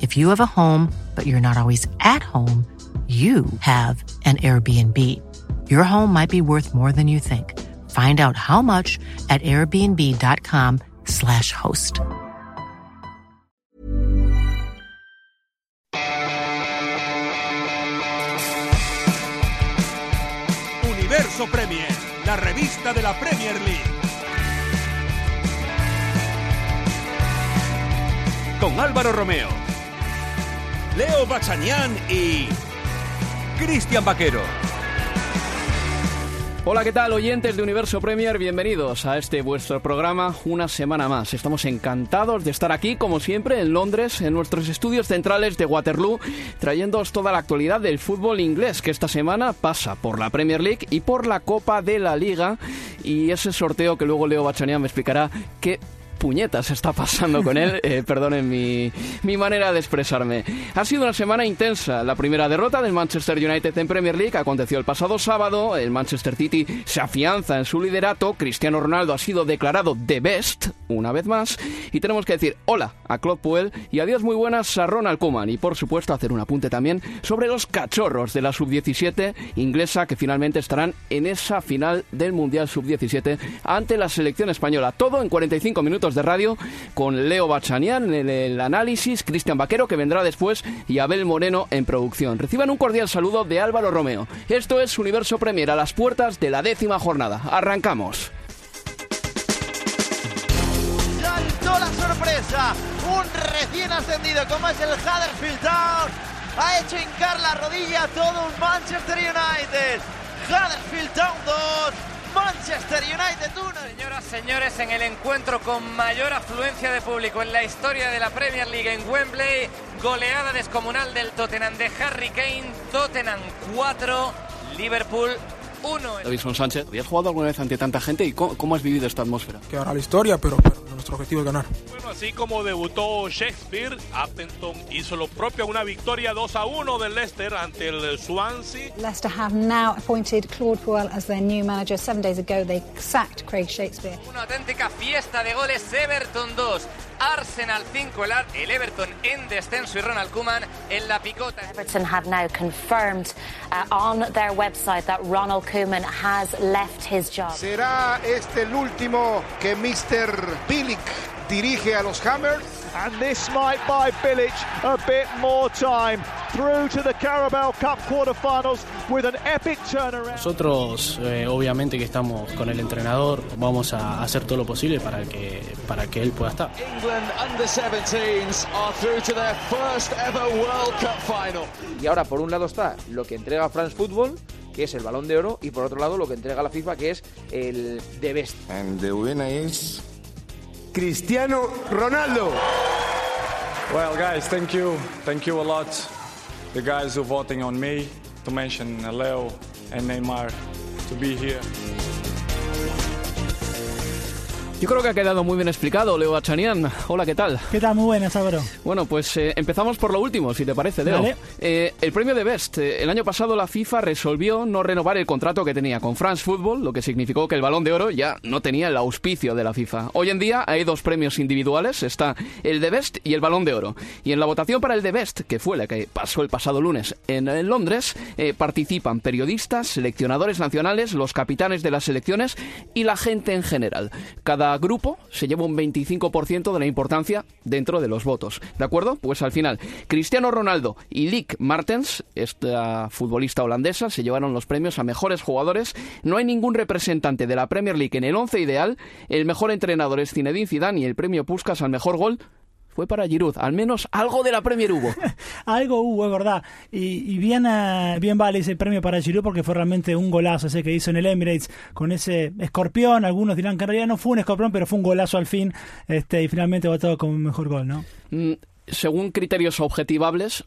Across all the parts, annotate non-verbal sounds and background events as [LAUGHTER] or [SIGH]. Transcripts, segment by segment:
If you have a home, but you're not always at home, you have an Airbnb. Your home might be worth more than you think. Find out how much at airbnb.com/slash host. Universo Premier, la revista de la Premier League. Con Álvaro Romeo, Leo Bachanián y Cristian Vaquero. Hola, ¿qué tal oyentes de Universo Premier? Bienvenidos a este vuestro programa una semana más. Estamos encantados de estar aquí, como siempre, en Londres, en nuestros estudios centrales de Waterloo, trayéndoos toda la actualidad del fútbol inglés, que esta semana pasa por la Premier League y por la Copa de la Liga. Y ese sorteo que luego Leo Bachanian me explicará qué puñetas está pasando con él. [LAUGHS] Eh, perdonen mi, mi manera de expresarme. Ha sido una semana intensa. La primera derrota del Manchester United en Premier League aconteció el pasado sábado. El Manchester City se afianza en su liderato. Cristiano Ronaldo ha sido declarado The Best una vez más. Y tenemos que decir hola a Claude Puel y adiós muy buenas a Ronald Koeman. Y por supuesto hacer un apunte también sobre los cachorros de la Sub-17 inglesa que finalmente estarán en esa final del Mundial Sub-17 ante la selección española. Todo en 45 minutos de radio con Leo Bachanian en el análisis, Cristian Vaquero que vendrá después y Abel Moreno en producción. Reciban un cordial saludo de Álvaro Romeo. Esto es Universo Premier a las puertas de la décima jornada. Arrancamos. Saltó la sorpresa, un recién ascendido como es el Huddersfield Town. Ha hecho hincar la rodilla a todo un Manchester United. Huddersfield Town 2, Manchester United 1. Señoras, señores, en el encuentro con mayor afluencia de público en la historia de la Premier League en Wembley, goleada descomunal del Tottenham de Harry Kane, Tottenham 4, Liverpool 1. Davison Sánchez, ¿habías jugado alguna vez ante tanta gente y cómo, cómo has vivido esta atmósfera? que hará la historia, pero, pero nuestro objetivo es ganar. Bueno, así como debutó Shakespeare, Appleton hizo lo propio, una victoria 2 a 1 del Leicester ante el Swansea. Leicester have now appointed Claude Puel as their new manager. Seven days ago, they sacked Craig Shakespeare. Una auténtica fiesta de goles, Everton 2, Arsenal 5, el, Everton en descenso y Ronald Koeman en la picota. Everton have now confirmed uh, on their website that Ronald Koeman has left his job. ¿Será este el último que Mr. Bilic dirige a los Hammers? And this might buy Bilic a bit more time through to the Carabao Cup quarterfinals with an epic turnaround. Nosotros, eh, obviamente que estamos con el entrenador, vamos a hacer todo lo posible para que, para que él pueda estar. England under 17s are through to their first ever World Cup final. Y ahora, por un lado está lo que entrega France Football, que es el balón de oro, y por otro lado lo que entrega la FIFA, que es el The Best. And the winner is Cristiano Ronaldo. Well, guys, thank you. Thank you a lot. The guys who voting on me, to mention Leo and Neymar, to be here. Yo creo que ha quedado muy bien explicado, Leo Achanian. Hola, ¿qué tal? ¿Qué tal? Muy buenas, Álvaro. Bueno, pues eh, empezamos por lo último, si te parece, Leo. Vale. Eh, el premio de Best. Eh, el año pasado la FIFA resolvió no renovar el contrato que tenía con France Football, lo que significó que el Balón de Oro ya no tenía el auspicio de la FIFA. Hoy en día hay dos premios individuales, está el de Best y el Balón de Oro. Y en la votación para el de Best, que fue la que pasó el pasado lunes en, en Londres, participan periodistas, seleccionadores nacionales, los capitanes de las selecciones y la gente en general. Cada grupo se lleva un 25% de la importancia dentro de los votos. ¿De acuerdo? Pues al final, Cristiano Ronaldo y Lick Martens, esta futbolista holandesa, se llevaron los premios a mejores jugadores. No hay ningún representante de la Premier League en el once ideal. El mejor entrenador es Zinedine Zidane y el premio Puskas al mejor gol fue para Giroud. Al menos algo de la Premier hubo. [LAUGHS] algo hubo, es verdad. Y, bien, eh, bien vale ese premio para Giroud porque fue realmente un golazo ese que hizo en el Emirates con ese escorpión. Algunos dirán que en realidad no fue un escorpión, pero fue un golazo al fin. Este, y finalmente votado como mejor gol, ¿no? Mm, según criterios objetivables,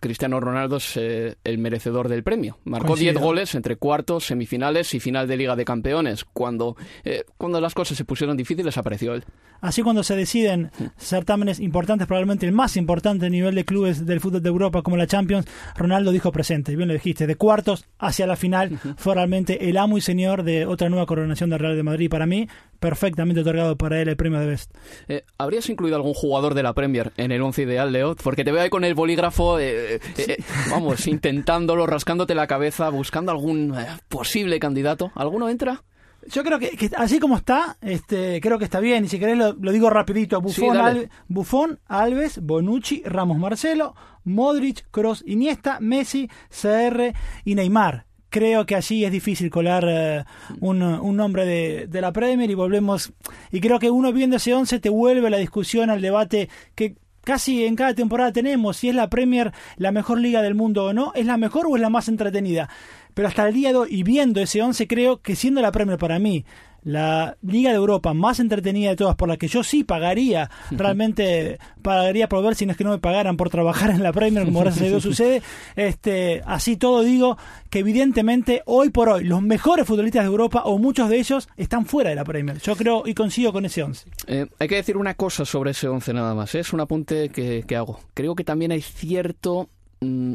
Cristiano Ronaldo es eh, el merecedor del premio. Marcó 10 goles entre cuartos, semifinales y final de Liga de Campeones. Cuando, eh, cuando las cosas se pusieron difíciles, apareció él. Así cuando se deciden certámenes importantes, probablemente el más importante a nivel de clubes del fútbol de Europa como la Champions, Ronaldo dijo presente, bien lo dijiste, de cuartos hacia la final, fue realmente el amo y señor de otra nueva coronación del Real de Madrid. Para mí, perfectamente otorgado para él el premio de Best. Eh, ¿Habrías incluido algún jugador de la Premier en el once ideal, Leo? Porque te veo ahí con el bolígrafo, eh, eh, vamos, intentándolo, rascándote la cabeza, buscando algún posible candidato. ¿Alguno entra? Yo creo que, así como está, este, creo que está bien. Y si querés lo, digo rapidito. Buffon, Alves, Bonucci, Ramos Marcelo, Modric, Cross, Iniesta, Messi, CR y Neymar creo que así es difícil colar eh, un, un, nombre de, de, la Premier y volvemos. Y creo que uno viendo ese 11 te vuelve la discusión, al debate que casi en cada temporada tenemos: si es la Premier la mejor liga del mundo o no, ¿es la mejor o es la más entretenida? Pero hasta el día de hoy, y viendo ese 11, creo que siendo la Premier para mí la Liga de Europa más entretenida de todas, por la que yo sí pagaría, [LAUGHS] realmente pagaría por ver si no es que no me pagaran por trabajar en la Premier, como gracias a Dios [LAUGHS] sucede. Este, así todo digo que evidentemente hoy por hoy los mejores futbolistas de Europa o muchos de ellos están fuera de la Premier. Yo creo y consigo con ese 11. Eh, hay que decir una cosa sobre ese 11 nada más, ¿eh? es un apunte que, hago. Creo que también hay cierto... Mm,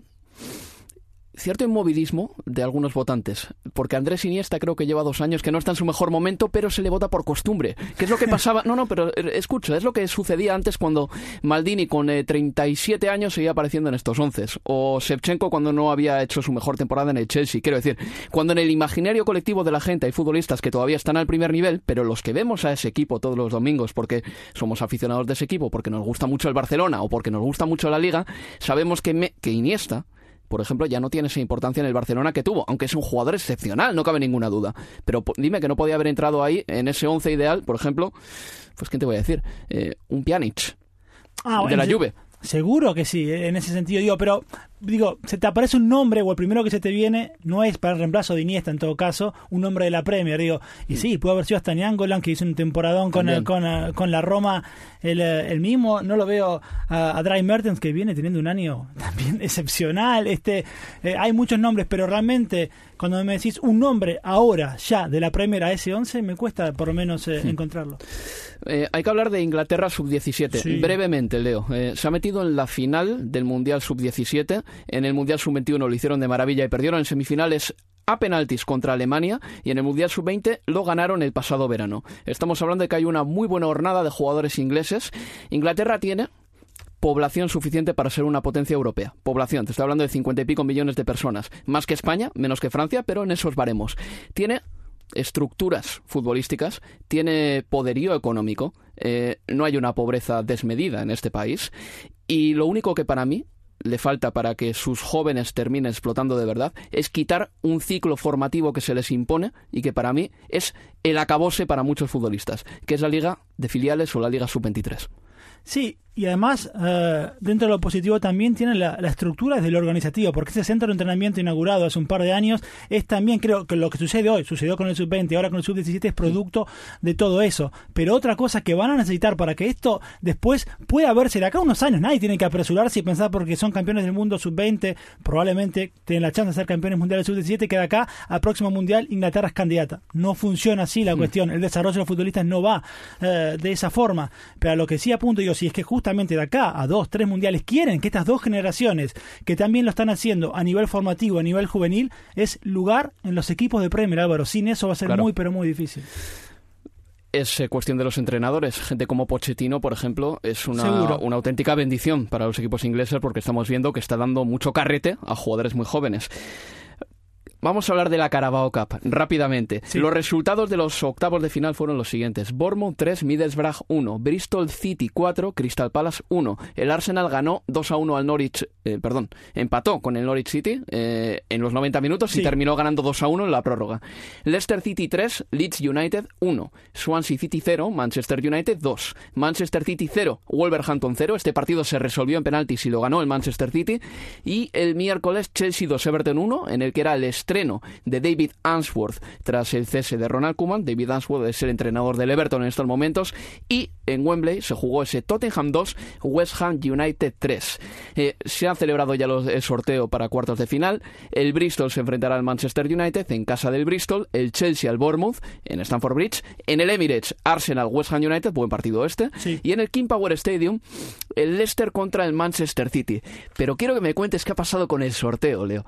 cierto inmovilismo de algunos votantes, porque Andrés Iniesta creo que lleva dos años que no está en su mejor momento, pero se le vota por costumbre. ¿Qué es lo que pasaba? No, no, pero eh, escucha, es lo que sucedía antes cuando Maldini con 37 eh, años seguía apareciendo en estos once, o Shevchenko cuando no había hecho su mejor temporada en el Chelsea. Quiero decir, cuando en el imaginario colectivo de la gente hay futbolistas que todavía están al primer nivel, pero los que vemos a ese equipo todos los domingos porque somos aficionados de ese equipo, porque nos gusta mucho el Barcelona o porque nos gusta mucho la Liga, sabemos que, que Iniesta por ejemplo, ya no tiene esa importancia en el Barcelona que tuvo, aunque es un jugador excepcional, no cabe ninguna duda. Pero dime que no podía haber entrado ahí en ese once ideal, por ejemplo, pues ¿qué te voy a decir? Eh, un Pjanic. Ah, de la Juve. Seguro que sí, en ese sentido digo, pero digo, se te aparece un nombre o el primero que se te viene no es para el reemplazo de Iniesta en todo caso, un nombre de la Premier, digo, y sí, puede haber sido hasta Niangolan que hizo un temporadón con, con, eh, con, la Roma el, eh, el, mismo, no lo veo a, a Dry Mertens que viene teniendo un año también [LAUGHS] excepcional, este eh, hay muchos nombres, pero realmente cuando me decís un nombre ahora ya de la Premier a ese 11 me cuesta por lo menos encontrarlo. hay que hablar de Inglaterra sub-17. Brevemente, Leo. se ha metido en la final del Mundial sub-17 en el Mundial Sub-21 lo hicieron de maravilla y perdieron en semifinales a penaltis contra Alemania y en el Mundial Sub-20 lo ganaron el pasado verano. Estamos hablando de que hay una muy buena hornada de jugadores ingleses. Inglaterra tiene población suficiente para ser una potencia europea. Población, te estoy hablando de cincuenta y pico millones de personas. Más que España, menos que Francia, pero en esos baremos. Tiene estructuras futbolísticas, tiene poderío económico, eh, no hay una pobreza desmedida en este país y lo único que para mí le falta para que sus jóvenes terminen explotando de verdad es quitar un ciclo formativo que se les impone y que para mí es el acabose para muchos futbolistas, que es la liga de filiales o la liga sub-23. Sí, y además, eh, dentro de lo positivo también tiene la, estructura desde lo organizativo, porque ese centro de entrenamiento inaugurado hace un par de años es también, creo que lo que sucede hoy, sucedió con el sub-20, ahora con el sub-17 es producto de todo eso. Pero otra cosa que van a necesitar para que esto después pueda verse de acá a unos años, nadie tiene que apresurarse y pensar porque son campeones del mundo sub-20, probablemente tienen la chance de ser campeones mundiales sub-17, que de acá al próximo mundial Inglaterra es candidata. No funciona así la mm. cuestión, el desarrollo de los futbolistas no va eh, de esa forma. Pero a lo que sí apunto yo, si es que justo justamente de acá a dos, tres mundiales quieren que estas dos generaciones, que también lo están haciendo a nivel formativo, a nivel juvenil, es lugar en los equipos de Premier, Álvaro. Sin eso va a ser muy, pero muy difícil es eh, cuestión de los entrenadores. Gente como Pochettino, por ejemplo, es una, una, auténtica bendición para los equipos ingleses porque estamos viendo que está dando mucho carrete a jugadores muy jóvenes Vamos a hablar de la Carabao Cup rápidamente. Los resultados de los octavos de final fueron los siguientes: Bournemouth 3, Middlesbrough 1, Bristol City 4, Crystal Palace 1. El Arsenal ganó 2 a 1 al Norwich, eh, perdón, empató con el Norwich City eh, en los 90 minutos y terminó ganando 2 a 1 en la prórroga. Leicester City 3, Leeds United 1, Swansea City 0, Manchester United 2, Manchester City 0, Wolverhampton 0. Este partido se resolvió en penaltis y lo ganó el Manchester City. Y el miércoles Chelsea 2, Everton 1, en el que era el estreno de David Answorth tras el cese de Ronald Koeman. David Answorth es el entrenador del Everton en estos momentos. Y en Wembley se jugó ese Tottenham 2, West Ham United 3. Eh, se han celebrado ya los, el sorteo para cuartos de final. El Bristol se enfrentará al Manchester United en casa del Bristol. El Chelsea al Bournemouth en Stamford Bridge. En el Emirates, Arsenal West Ham United, buen partido este. Y en el King Power Stadium, el Leicester contra el Manchester City. Pero quiero que me cuentes qué ha pasado con el sorteo, Leo.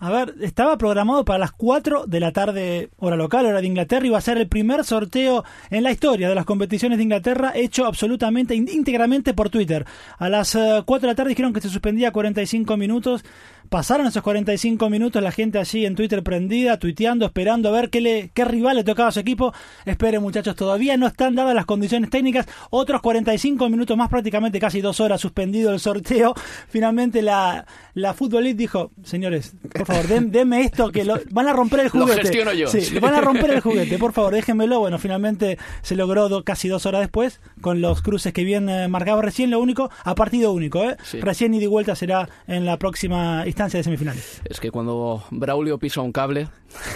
A ver, estaba programado para las 4 de la tarde, hora local, hora de Inglaterra, y va a ser el primer sorteo en la historia de las competiciones de Inglaterra hecho absolutamente, íntegramente por Twitter. A las 4 de la tarde dijeron que se suspendía 45 minutos. Pasaron esos 45 minutos la gente allí en Twitter prendida, tuiteando, esperando a ver qué, le, qué rival le tocaba a su equipo. Esperen muchachos, todavía no están dadas las condiciones técnicas. Otros 45 minutos más, prácticamente casi dos horas suspendido el sorteo. [LAUGHS] Finalmente la, la Football League dijo, señores, por favor, denme esto que lo, van a romper el juguete. Lo gestiono yo. Sí, van a romper el juguete, por favor, déjenmelo. Bueno, finalmente se logró casi dos horas después con los cruces que bien eh, marcaba recién. Lo único, a partido único, ¿eh? Recién y de vuelta será en la próxima instancia de semifinales. Es que cuando Braulio pisa un cable,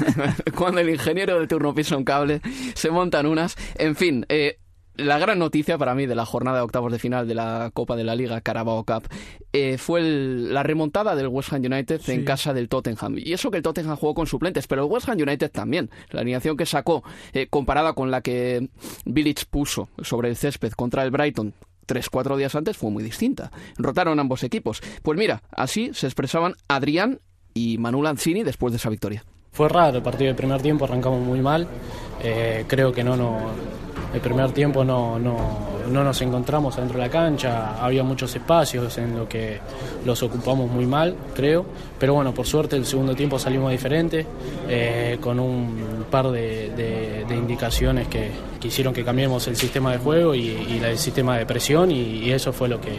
[LAUGHS] cuando el ingeniero de turno pisa un cable, se montan unas. En fin, eh, la gran noticia para mí de la jornada de octavos de final de la Copa de la Liga Carabao Cup eh, fue la remontada del West Ham United en casa del Tottenham. Y eso que el Tottenham jugó con suplentes, pero el West Ham United también. La alineación que sacó, eh, comparada con la que Village puso sobre el césped contra el Brighton tres, cuatro días antes, fue muy distinta. Rotaron ambos equipos. Pues mira, así se expresaban Adrián y Manu Lanzini después de esa victoria. Fue raro el partido del primer tiempo, arrancamos muy mal. Eh, creo que no, no, el primer tiempo no, no, no, nos encontramos dentro de la cancha, había muchos espacios en lo que los ocupamos muy mal, creo, pero bueno, por suerte el segundo tiempo salimos diferente, eh, con un par de, indicaciones que, que, hicieron que cambiemos el sistema de juego y, el sistema de presión y, eso fue lo que,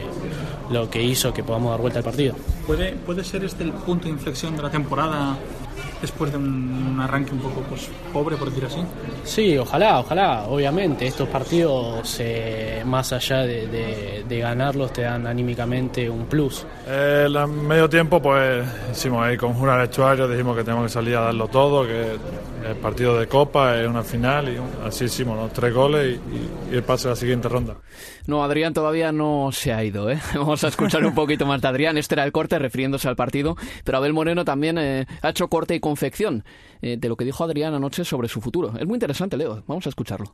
lo que hizo que podamos dar vuelta al partido. ¿Puede, ¿Puede ser este el punto de inflexión de la temporada después de un, arranque un poco pues, pobre, por decir así. Sí, ojalá, ojalá, obviamente. Estos partidos, eh, más allá de, ganarlos, te dan anímicamente un plus. El medio tiempo, pues hicimos ahí conjura el vestuario, dijimos que tenemos que salir a darlo todo, que el partido de Copa es una final y así hicimos los tres goles y, el pase a la siguiente ronda. No, Adrián todavía no se ha ido. ¿eh? [LAUGHS] Vamos a escuchar un poquito más de Adrián. Este era el corte refiriéndose al partido, pero Abel Moreno también eh, ha hecho corte y confección eh, de lo que dijo Adrián anoche sobre su futuro. Es muy interesante, Leo. Vamos a escucharlo.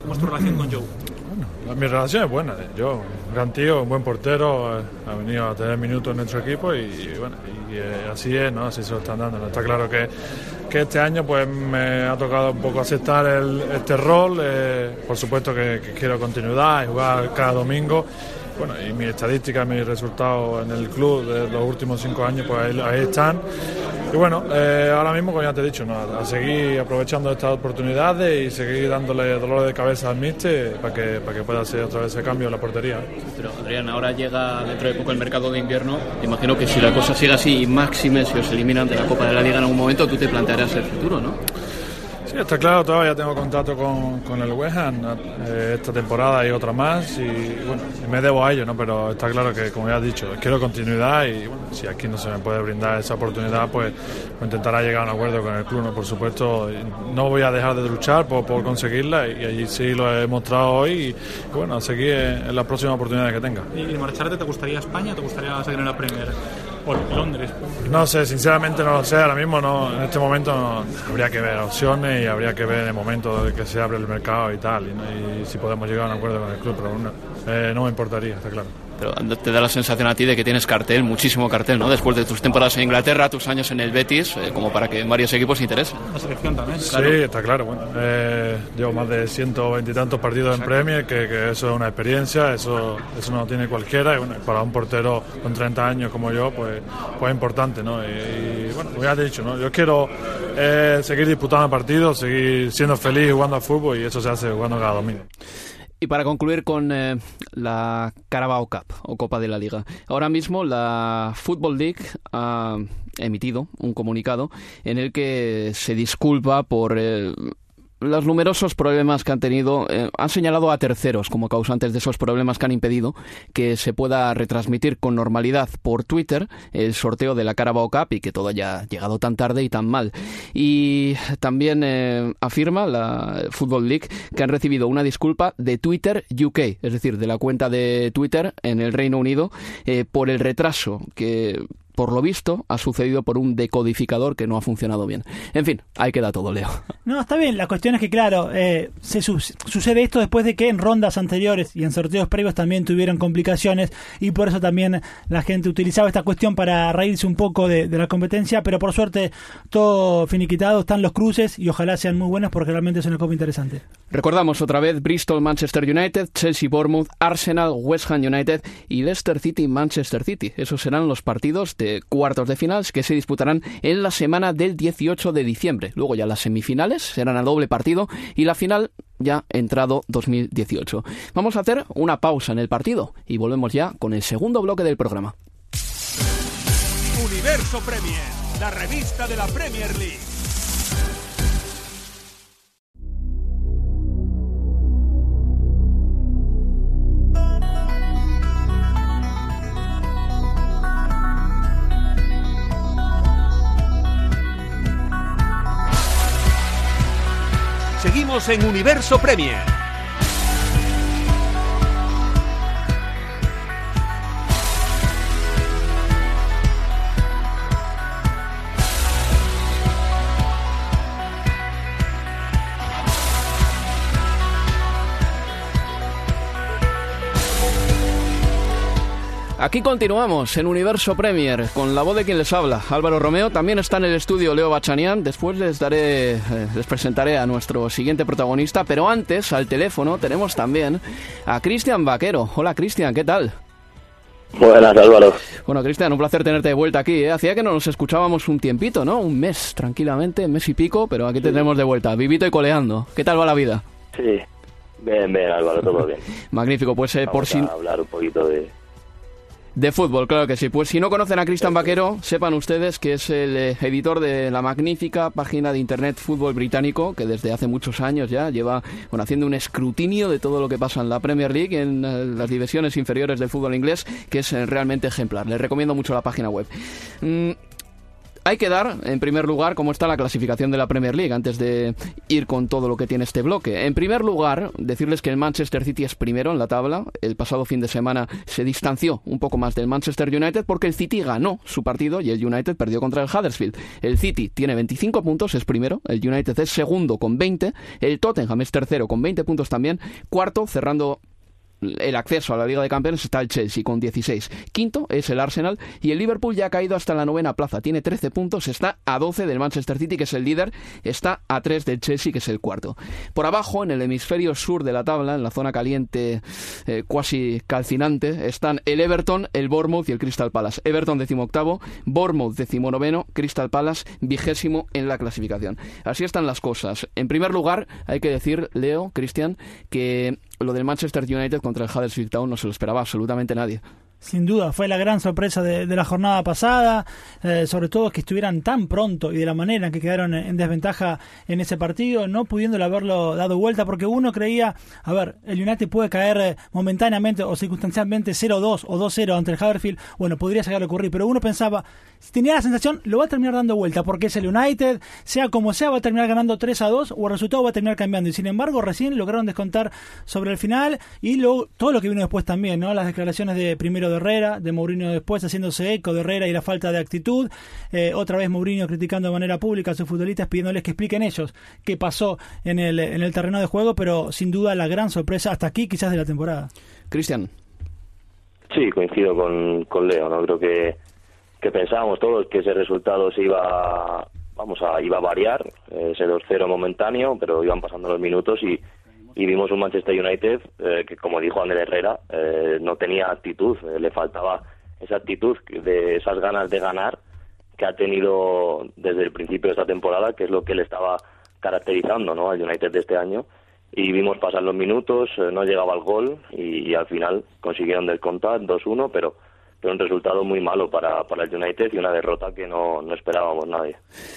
¿Cómo es tu relación con Joe? Bueno, mi relación es buena. Yo, un gran tío, un buen portero, ha venido a tener minutos en nuestro equipo y, bueno, y, así es, ¿no? Así se lo están dando. Está claro que que este año pues me ha tocado un poco aceptar el, este rol. Eh, por supuesto que, quiero continuidad y jugar cada domingo. Bueno, y mis estadísticas, mis resultados en el club de los últimos cinco años, pues ahí, están. Y bueno, eh, ahora mismo, como ya te he dicho, a seguir aprovechando estas oportunidades y seguir dándole dolor de cabeza al míster para que, para que pueda hacer otra vez ese cambio en la portería. Pero Adrián, ahora llega dentro de poco el mercado de invierno. Imagino que si la cosa sigue así, máxime, si os eliminan de la Copa de la Liga en algún momento, tú te plantearás el futuro, ¿no? Sí, está claro, todavía tengo contrato con, con el West Ham eh, esta temporada y otra más y bueno, me debo a ello, ¿no? Pero está claro que, como ya has dicho, quiero continuidad y bueno, si aquí no se me puede brindar esa oportunidad, pues, pues intentará llegar a un acuerdo con el club, ¿no? Por supuesto, no voy a dejar de luchar por, por conseguirla y, allí sí lo he mostrado hoy y, bueno, a seguir en, la próxima oportunidad que tenga. ¿Y marcharte te gustaría España o te gustaría seguir en la Premier? Por Londres? No sé, sinceramente no lo sé. Ahora mismo no, en este momento no, habría que ver opciones y habría que ver el momento de que se abre el mercado y tal. Y, si podemos llegar a un acuerdo con el club, pero no, eh, no me importaría, está claro. Pero te da la sensación a ti de que tienes cartel, muchísimo cartel, ¿no? Después de tus temporadas en Inglaterra, tus años en el Betis, eh, como para que varios equipos se interesen. La selección también. Sí, está claro. Bueno, eh, llevo más de ciento veintitantos partidos en Premier, que, que, eso es una experiencia, eso, eso no tiene cualquiera. Y bueno, para un portero con 30 años como yo, pues, pues es importante, ¿no? Y, bueno, pues ya te he dicho, ¿no? Yo quiero eh, seguir disputando partidos, seguir siendo feliz jugando al fútbol y eso se hace jugando cada domingo. Y para concluir con eh, la Carabao Cup o Copa de la Liga. Ahora mismo la Football League ha emitido un comunicado en el que se disculpa por eh, los numerosos problemas que han tenido eh, han señalado a terceros como causantes de esos problemas que han impedido que se pueda retransmitir con normalidad por Twitter el sorteo de la Carabao Cup y que todo haya llegado tan tarde y tan mal. Y también eh, afirma la Football League que han recibido una disculpa de Twitter UK, es decir, de la cuenta de Twitter en el Reino Unido, eh, por el retraso que por lo visto, ha sucedido por un decodificador que no ha funcionado bien. En fin, ahí queda todo, Leo. No, está bien. La cuestión es que, claro, eh, se su sucede esto después de que en rondas anteriores y en sorteos previos también tuvieron complicaciones y por eso también la gente utilizaba esta cuestión para reírse un poco de, de la competencia, pero por suerte todo finiquitado, están los cruces y ojalá sean muy buenos porque realmente es una copa interesante. Recordamos otra vez Bristol, Manchester United, Chelsea, Bournemouth, Arsenal, West Ham United y Leicester City, Manchester City. Esos serán los partidos de cuartos de finales que se disputarán en la semana del 18 de diciembre. Luego ya las semifinales serán a doble partido y la final ya entrado 2018. Vamos a hacer una pausa en el partido y volvemos ya con el segundo bloque del programa. Universo Premier, la revista de la Premier League. Seguimos en Universo Premier. Aquí continuamos en Universo Premier con la voz de quien les habla, Álvaro Romeo. También está en el estudio Leo Bachanian. Después les daré, eh, les presentaré a nuestro siguiente protagonista, pero antes al teléfono tenemos también a Cristian Vaquero. Hola Cristian, ¿qué tal? Buenas, Álvaro. Bueno, Cristian, un placer tenerte de vuelta aquí. ¿eh? Hacía que no nos escuchábamos un tiempito, ¿no? Un mes, tranquilamente, mes y pico, pero aquí te tenemos de vuelta, vivito y coleando. ¿Qué tal va la vida? Sí, bien, bien, Álvaro, todo bien. [LAUGHS] Magnífico, pues eh, por si... hablar un poquito de, de fútbol, claro que sí. Pues si no conocen a Cristian Vaquero, sepan ustedes que es el eh, editor de la magnífica página de internet Fútbol Británico, que desde hace muchos años ya lleva bueno, haciendo un escrutinio de todo lo que pasa en la Premier League, en eh, las divisiones inferiores del fútbol inglés, que es eh, realmente ejemplar. Les recomiendo mucho la página web. Mm, hay que dar, en primer lugar, cómo está la clasificación de la Premier League antes de ir con todo lo que tiene este bloque. En primer lugar, decirles que el Manchester City es primero en la tabla. El pasado fin de semana se distanció un poco más del Manchester United porque el City ganó su partido y el United perdió contra el Huddersfield. El City tiene 25 puntos, es primero. El United es segundo con 20. El Tottenham es tercero con 20 puntos también. Cuarto, cerrando el acceso a la Liga de Campeones está el Chelsea con 16. Quinto es el Arsenal y el Liverpool ya ha caído hasta la novena plaza. Tiene 13 puntos, está a 12 del Manchester City, que es el líder, está a 3 del Chelsea, que es el cuarto. Por abajo, en el hemisferio sur de la tabla, en la zona caliente eh, cuasi calcinante, están el Everton, el Bournemouth y el Crystal Palace. Everton decimoctavo, Bournemouth decimonoveno, Crystal Palace vigésimo en la clasificación. Así están las cosas. En primer lugar, hay que decir, Leo, Cristian, que lo del Manchester United contra el Huddersfield Town no se lo esperaba absolutamente nadie. Sin duda, fue la gran sorpresa de, la jornada pasada, eh, sobre todo que estuvieran tan pronto y de la manera en que quedaron en, desventaja en ese partido, no pudiéndole haberlo dado vuelta, porque uno creía, a ver, el United puede caer eh, momentáneamente o circunstancialmente 0-2 o 2-0 ante el Huddersfield, bueno, podría llegar a ocurrir, pero uno pensaba, tenía la sensación, lo va a terminar dando vuelta, porque es el United, sea como sea, va a terminar ganando 3-2 o el resultado va a terminar cambiando, y sin embargo, recién lograron descontar sobre el final y luego todo lo que vino después también, ¿no? Las declaraciones de primero de Herrera, de Mourinho después haciéndose eco de Herrera y la falta de actitud. Eh, otra vez Mourinho criticando de manera pública a sus futbolistas, pidiéndoles que expliquen ellos qué pasó en el, en el terreno de juego, pero sin duda la gran sorpresa hasta aquí quizás de la temporada. Cristian. Sí, coincido con, con Leo, ¿no? Creo que, que pensábamos todos que ese resultado se iba, vamos a, iba a variar, eh, ese 2-0 momentáneo, pero iban pasando los minutos y, vimos un Manchester United eh, que, como dijo Ander Herrera, eh, no tenía actitud, eh, le faltaba esa actitud, de esas ganas de ganar que ha tenido desde el principio de esta temporada, que es lo que le estaba caracterizando ¿no? al United de este año. Y vimos pasar los minutos, no llegaba al gol y, y al final consiguieron descontar 2-1, pero pero un resultado muy malo para, para el United y una derrota que no, no esperábamos nadie.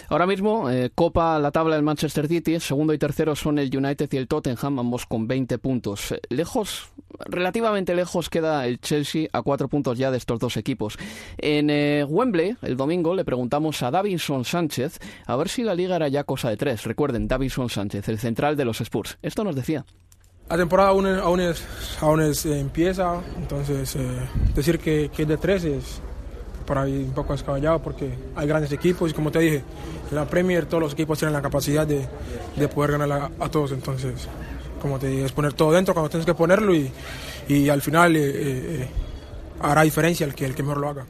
Ahora mismo, eh, copa la tabla del Manchester City, segundo y tercero son el United y el Tottenham, ambos con 20 puntos. Eh, lejos, relativamente lejos queda el Chelsea a cuatro puntos ya de estos dos equipos. En eh, Wembley, el domingo, le preguntamos a Davinson Sánchez a ver si la liga era ya cosa de tres. Recuerden, Davinson Sánchez, el central de los Spurs. Esto nos decía. La temporada aún, aún, es, aún eh, empieza, entonces eh, decir que, que de tres es por ahí un poco escabellado porque hay grandes equipos y como te dije, en la Premier todos los equipos tienen la capacidad de, de poder ganar a, a, todos, entonces como te dije, es poner todo dentro cuando tienes que ponerlo y, y al final eh, hará diferencia el que, el que mejor lo haga.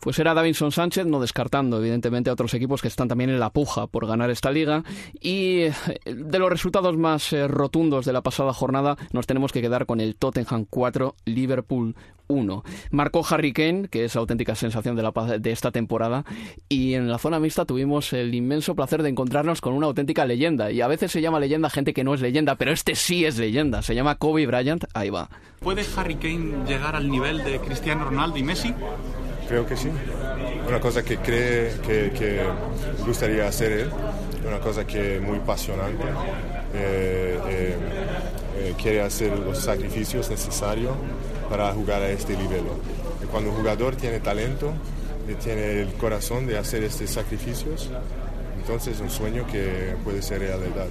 Pues era Davinson Sánchez, no descartando evidentemente a otros equipos que están también en la puja por ganar esta liga. Y de los resultados más eh, rotundos de la pasada jornada nos tenemos que quedar con el Tottenham 4, Liverpool 1. Marcó Harry Kane, que es auténtica sensación de, la, de esta temporada, y en la zona mixta tuvimos el inmenso placer de encontrarnos con una auténtica leyenda. Y a veces se llama leyenda gente que no es leyenda, pero este sí es leyenda. Se llama Kobe Bryant. Ahí va. ¿Puede Harry Kane llegar al nivel de Cristiano Ronaldo y Messi? Creo que sí. Una cosa que cree que, que gustaría hacer él, una cosa que es muy apasionante. Eh, eh, eh, quiere hacer los sacrificios necesarios para jugar a este nivel. Cuando un jugador tiene talento y tiene el corazón de hacer estos sacrificios, entonces es un sueño que puede ser realidad.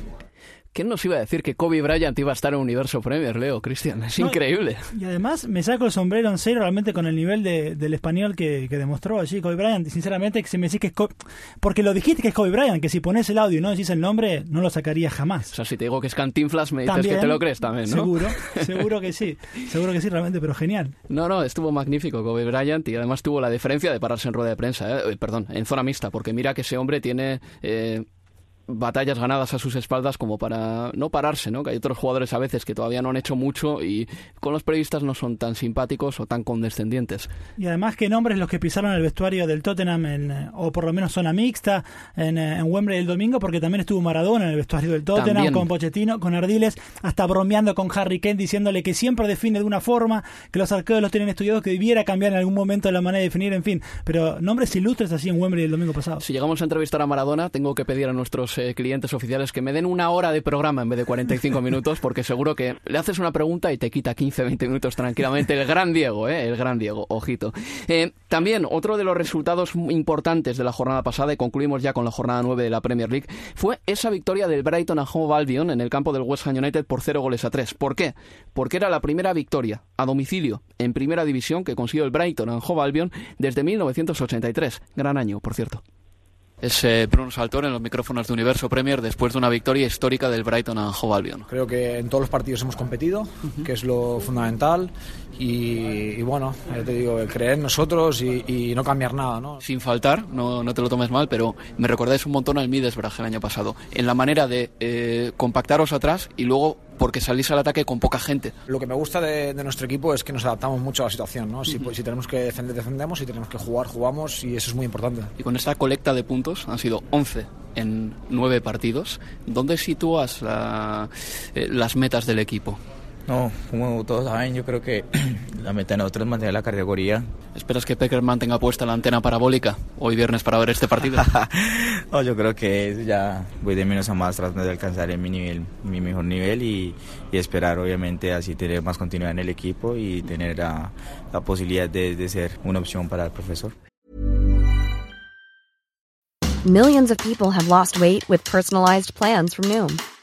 ¿Quién nos iba a decir que Kobe Bryant iba a estar en Universo Premier, Leo, Cristian? Es no, increíble. Y además me saco el sombrero en serio realmente con el nivel de, del español que, que, demostró allí Kobe Bryant. Y sinceramente, si me decís que es Kobe, Porque lo dijiste que es Kobe Bryant, que si pones el audio y no decís el nombre, no lo sacaría jamás. O sea, si te digo que es Cantinflas, me dices también, que te lo crees también, ¿no? Seguro, [LAUGHS] seguro que sí. Seguro que sí, realmente, pero genial. No, no, estuvo magnífico Kobe Bryant y además tuvo la diferencia de pararse en rueda de prensa, eh, perdón, en zona mixta, porque mira que ese hombre tiene... Eh, batallas ganadas a sus espaldas como para no pararse, ¿no? Que hay otros jugadores a veces que todavía no han hecho mucho y con los periodistas no son tan simpáticos o tan condescendientes. Y además que nombres los que pisaron el vestuario del Tottenham en, o por lo menos zona mixta en, en, Wembley el domingo porque también estuvo Maradona en el vestuario del Tottenham también. con Pochettino, con Ardiles, hasta bromeando con Harry Kane diciéndole que siempre define de una forma, que los arqueros los tienen estudiados, que debiera cambiar en algún momento la manera de definir, en fin, pero nombres ilustres así en Wembley el domingo pasado. Si llegamos a entrevistar a Maradona, tengo que pedir a nuestros eh, clientes oficiales que me den una hora de programa en vez de 45 minutos, porque seguro que le haces una pregunta y te quita 15, 20 minutos tranquilamente. El gran Diego, ¿eh? el gran Diego, ojito. Eh, también otro de los resultados importantes de la jornada pasada, y concluimos ya con la jornada 9 de la Premier League, fue esa victoria del Brighton a Hove Albion en el campo del West Ham United por 0 goles a 3. ¿Por qué? Porque era la primera victoria a domicilio en primera división que consiguió el Brighton a Hove Albion desde 1983. Gran año, por cierto. Es eh, Bruno Saltor en los micrófonos de Universo Premier después de una victoria histórica del Brighton a Hove Albion. Creo que en todos los partidos hemos competido, uh -huh. que es lo fundamental. Y, y, bueno, ya te digo, creer en nosotros y, y, no cambiar nada. ¿no? Sin faltar, no, no te lo tomes mal, pero me recordáis un montón al Middlesbrough el año pasado. En la manera de eh, compactaros atrás y luego porque salís al ataque con poca gente. Lo que me gusta de, de, nuestro equipo es que nos adaptamos mucho a la situación, ¿no? Si, uh -huh. pues, si tenemos que defender, defendemos, si tenemos que jugar, jugamos y eso es muy importante. Y con esta colecta de puntos han sido 11 en 9 partidos. ¿Dónde sitúas la, eh, las metas del equipo? No, como todos saben, yo creo que [CLEARS THROAT] la meta de nosotros es mantener la categoría. ¿Esperas que Peckerman tenga puesta la antena parabólica hoy viernes para ver este partido? [LAUGHS] no, yo creo que ya voy de menos a más tratando de alcanzar mi nivel, mi mejor nivel y, y esperar obviamente así tener más continuidad en el equipo y tener la, la posibilidad de, de ser una opción para el profesor. Millions of people have lost weight with personalized plans from Noom,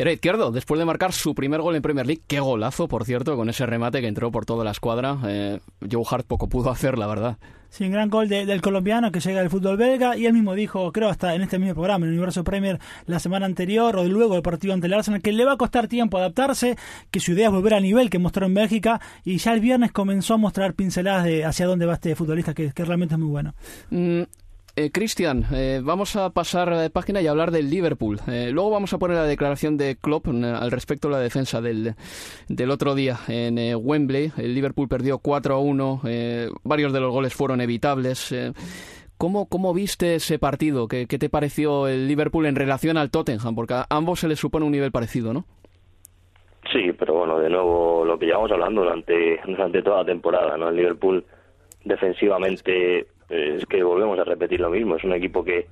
Era izquierdo, después de marcar su primer gol en Premier League, qué golazo, por cierto, con ese remate que entró por toda la escuadra. Eh, Joe Hart poco pudo hacer, la verdad. Sí, un gran gol de, del colombiano que llega del fútbol belga y él mismo dijo, creo hasta en este mismo programa, en el Universo Premier, la semana anterior o luego del partido ante el Arsenal, que le va a costar tiempo adaptarse, que su idea es volver al nivel que mostró en Bélgica y ya el viernes comenzó a mostrar pinceladas de hacia dónde va este futbolista, que, que realmente es muy bueno. Mm, eh, Cristian, eh, vamos a pasar de página y hablar del Liverpool. Eh, luego vamos a poner la declaración de Klopp eh, al respecto de la defensa del, del otro día en eh, Wembley. El Liverpool perdió 4 a 1, varios de los goles fueron evitables. ¿Cómo, ¿Cómo viste ese partido? ¿Qué, ¿Qué te pareció el Liverpool en relación al Tottenham? Porque a ambos se les supone un nivel parecido, ¿no? Sí, pero bueno, de nuevo lo que llevamos hablando durante, durante toda la temporada, ¿no? El Liverpool defensivamente es que volvemos a repetir lo mismo. Es un equipo que,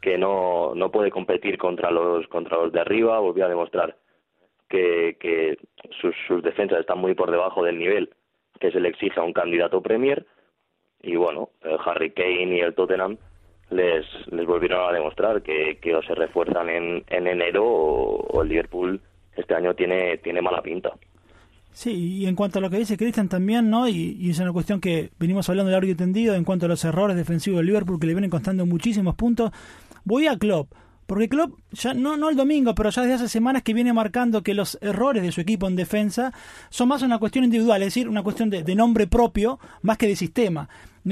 que no, no puede competir contra los, contra los de arriba. Volvió a demostrar que, que sus, sus defensas están muy por debajo del nivel que se le exige a un candidato Premier. Y bueno, el Harry Kane y el Tottenham les, les volvieron a demostrar que, que o se refuerzan en, en enero o, o el Liverpool este año tiene, tiene mala pinta. Sí, y en cuanto a lo que dice Cristian también, ¿no? Y, es una cuestión que venimos hablando largo y tendido en cuanto a los errores defensivos del Liverpool que le vienen costando muchísimos puntos. Voy a Klopp, porque Klopp ya no no el domingo, pero ya desde hace semanas que viene marcando que los errores de su equipo en defensa son más una cuestión individual, es decir, una cuestión de, de nombre propio más que de sistema